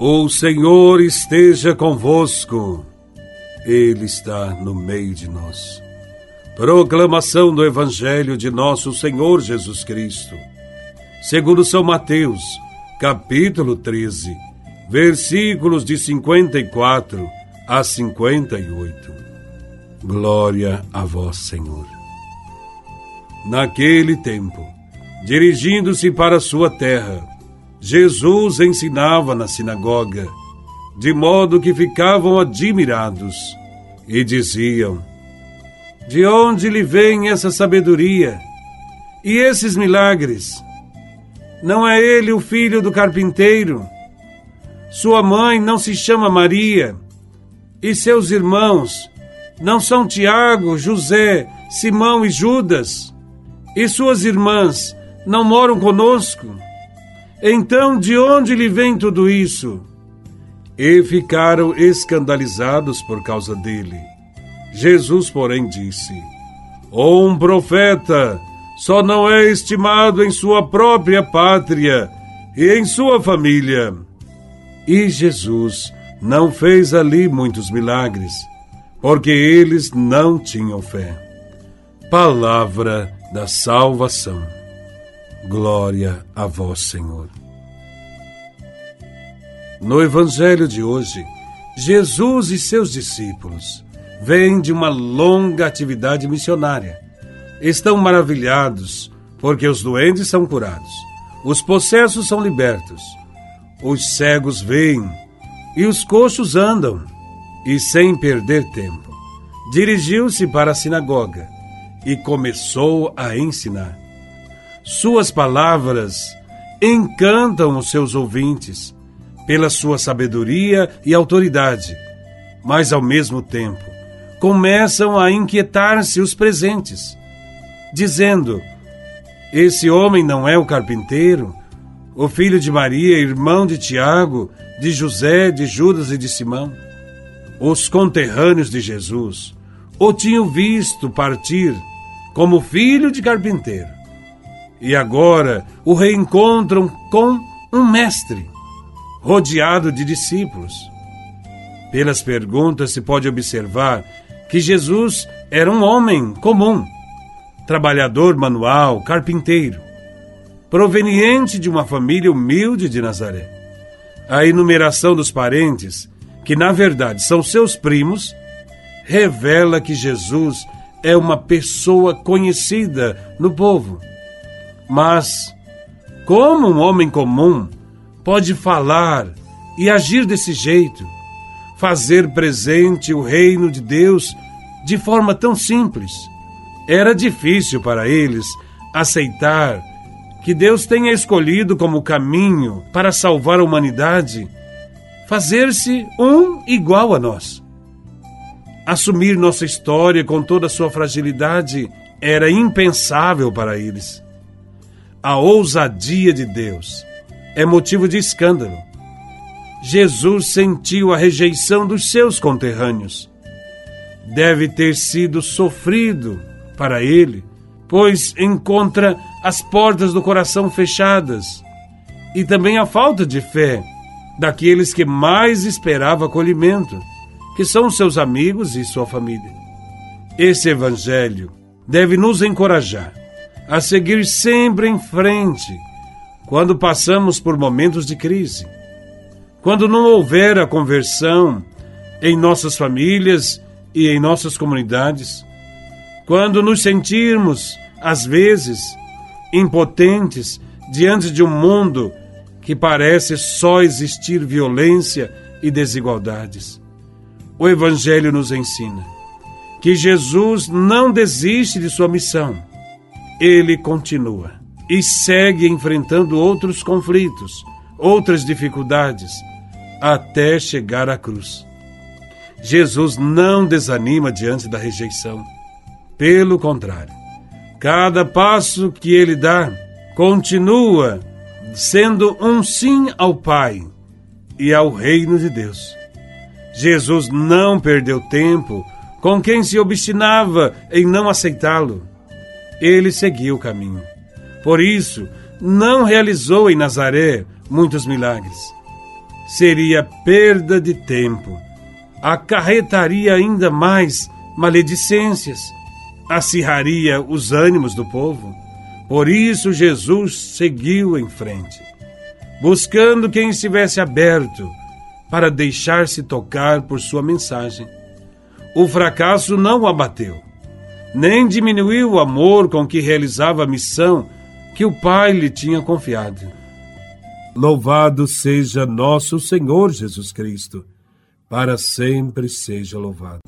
O Senhor esteja convosco, Ele está no meio de nós. Proclamação do Evangelho de Nosso Senhor Jesus Cristo, segundo São Mateus, capítulo 13, versículos de 54 a 58. Glória a vós, Senhor. Naquele tempo, dirigindo-se para sua terra, Jesus ensinava na sinagoga, de modo que ficavam admirados e diziam: De onde lhe vem essa sabedoria e esses milagres? Não é ele o filho do carpinteiro? Sua mãe não se chama Maria? E seus irmãos não são Tiago, José, Simão e Judas? E suas irmãs não moram conosco? Então, de onde lhe vem tudo isso? E ficaram escandalizados por causa dele. Jesus, porém, disse: Um profeta só não é estimado em sua própria pátria e em sua família. E Jesus não fez ali muitos milagres, porque eles não tinham fé. Palavra da salvação. Glória a vós, Senhor. No Evangelho de hoje, Jesus e seus discípulos vêm de uma longa atividade missionária. Estão maravilhados porque os doentes são curados, os possessos são libertos, os cegos veem e os coxos andam. E sem perder tempo, dirigiu-se para a sinagoga e começou a ensinar. Suas palavras encantam os seus ouvintes pela sua sabedoria e autoridade, mas ao mesmo tempo começam a inquietar-se os presentes, dizendo: Esse homem não é o carpinteiro, o filho de Maria, irmão de Tiago, de José, de Judas e de Simão. Os conterrâneos de Jesus o tinham visto partir como filho de carpinteiro. E agora o reencontram com um mestre, rodeado de discípulos. Pelas perguntas se pode observar que Jesus era um homem comum, trabalhador manual, carpinteiro, proveniente de uma família humilde de Nazaré a enumeração dos parentes, que na verdade são seus primos, revela que Jesus é uma pessoa conhecida no povo. Mas, como um homem comum pode falar e agir desse jeito, fazer presente o reino de Deus de forma tão simples? Era difícil para eles aceitar que Deus tenha escolhido como caminho para salvar a humanidade fazer-se um igual a nós. Assumir nossa história com toda a sua fragilidade era impensável para eles. A ousadia de Deus é motivo de escândalo. Jesus sentiu a rejeição dos seus conterrâneos. Deve ter sido sofrido para ele pois encontra as portas do coração fechadas, e também a falta de fé daqueles que mais esperava acolhimento, que são seus amigos e sua família. Esse evangelho deve nos encorajar a seguir sempre em frente quando passamos por momentos de crise. Quando não houver a conversão em nossas famílias e em nossas comunidades, quando nos sentirmos, às vezes, impotentes diante de um mundo que parece só existir violência e desigualdades. O Evangelho nos ensina que Jesus não desiste de sua missão. Ele continua e segue enfrentando outros conflitos, outras dificuldades, até chegar à cruz. Jesus não desanima diante da rejeição pelo contrário, cada passo que ele dá continua sendo um sim ao Pai e ao reino de Deus. Jesus não perdeu tempo com quem se obstinava em não aceitá-lo. Ele seguiu o caminho. Por isso, não realizou em Nazaré muitos milagres. seria perda de tempo, acarretaria ainda mais maledicências, acirraria os ânimos do povo. Por isso Jesus seguiu em frente, buscando quem estivesse aberto para deixar-se tocar por sua mensagem. O fracasso não o abateu, nem diminuiu o amor com que realizava a missão que o Pai lhe tinha confiado. Louvado seja nosso Senhor Jesus Cristo, para sempre seja louvado.